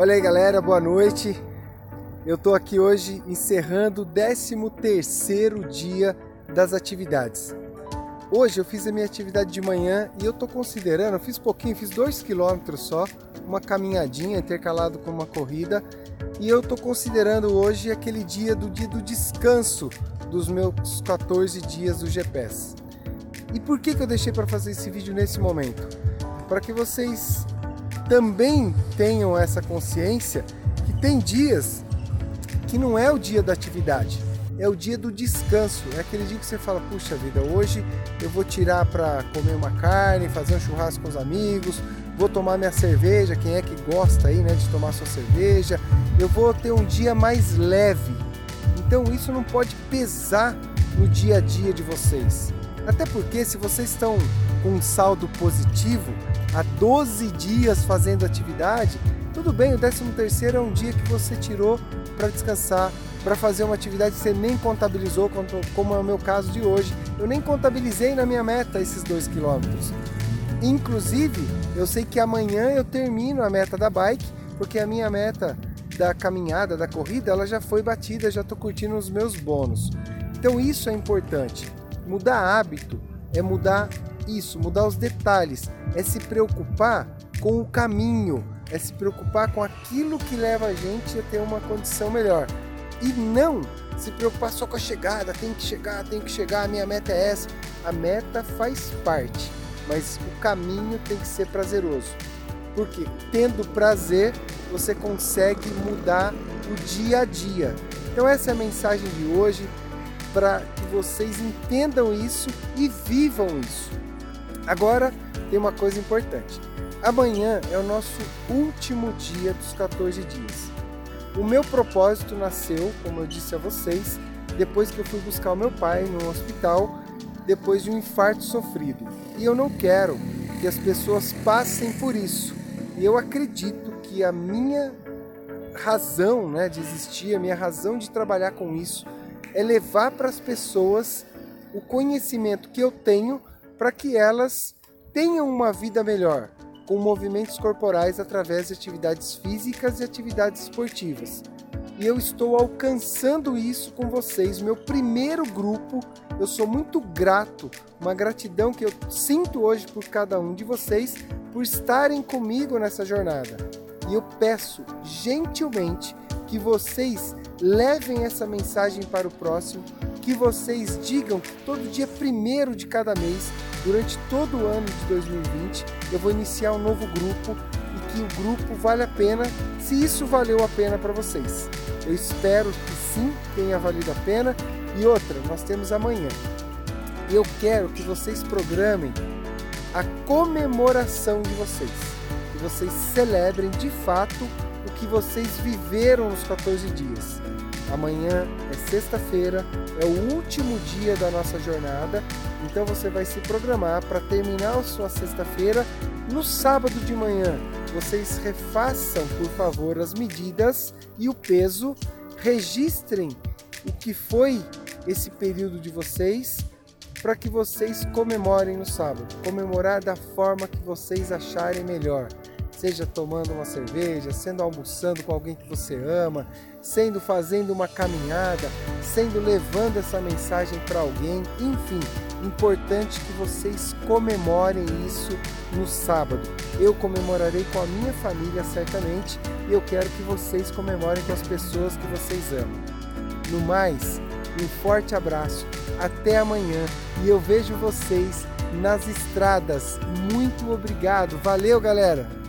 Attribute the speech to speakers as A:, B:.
A: Olha aí galera, boa noite. Eu tô aqui hoje encerrando o 13 terceiro dia das atividades. Hoje eu fiz a minha atividade de manhã e eu tô considerando, eu fiz pouquinho, fiz 2 km só, uma caminhadinha intercalado com uma corrida e eu tô considerando hoje aquele dia do dia do descanso dos meus 14 dias do GPS. E por que, que eu deixei para fazer esse vídeo nesse momento? Para que vocês também tenham essa consciência que tem dias que não é o dia da atividade, é o dia do descanso. É aquele dia que você fala: puxa vida, hoje eu vou tirar para comer uma carne, fazer um churrasco com os amigos, vou tomar minha cerveja. Quem é que gosta aí, né, de tomar sua cerveja? Eu vou ter um dia mais leve. Então isso não pode pesar no dia a dia de vocês. Até porque se vocês estão com um saldo positivo, há 12 dias fazendo atividade, tudo bem, o 13 terceiro é um dia que você tirou para descansar, para fazer uma atividade que você nem contabilizou, como é o meu caso de hoje. Eu nem contabilizei na minha meta esses 2 quilômetros. Inclusive, eu sei que amanhã eu termino a meta da bike, porque a minha meta da caminhada, da corrida, ela já foi batida, já estou curtindo os meus bônus. Então isso é importante. Mudar hábito é mudar isso, mudar os detalhes, é se preocupar com o caminho, é se preocupar com aquilo que leva a gente a ter uma condição melhor. E não se preocupar só com a chegada, tem que chegar, tem que chegar, a minha meta é essa. A meta faz parte, mas o caminho tem que ser prazeroso. Porque tendo prazer, você consegue mudar o dia a dia. Então essa é a mensagem de hoje para que vocês entendam isso e vivam isso. Agora tem uma coisa importante. Amanhã é o nosso último dia dos 14 dias. O meu propósito nasceu, como eu disse a vocês, depois que eu fui buscar o meu pai no hospital depois de um infarto sofrido. E eu não quero que as pessoas passem por isso. E eu acredito que a minha razão né, de existir, a minha razão de trabalhar com isso, é levar para as pessoas o conhecimento que eu tenho para que elas tenham uma vida melhor, com movimentos corporais através de atividades físicas e atividades esportivas. E eu estou alcançando isso com vocês, meu primeiro grupo. Eu sou muito grato, uma gratidão que eu sinto hoje por cada um de vocês por estarem comigo nessa jornada. E eu peço gentilmente que vocês levem essa mensagem para o próximo, que vocês digam que todo dia primeiro de cada mês durante todo o ano de 2020, eu vou iniciar um novo grupo e que o grupo vale a pena, se isso valeu a pena para vocês. Eu espero que sim, tenha valido a pena. E outra, nós temos amanhã. Eu quero que vocês programem a comemoração de vocês. Que vocês celebrem de fato o que vocês viveram nos 14 dias. Amanhã é sexta-feira, é o último dia da nossa jornada, então você vai se programar para terminar a sua sexta-feira. No sábado de manhã, vocês refaçam, por favor, as medidas e o peso, registrem o que foi esse período de vocês para que vocês comemorem no sábado. Comemorar da forma que vocês acharem melhor seja tomando uma cerveja, sendo almoçando com alguém que você ama, sendo fazendo uma caminhada, sendo levando essa mensagem para alguém, enfim, importante que vocês comemorem isso no sábado. Eu comemorarei com a minha família certamente e eu quero que vocês comemorem com as pessoas que vocês amam. No mais, um forte abraço, até amanhã e eu vejo vocês nas estradas. Muito obrigado, valeu galera!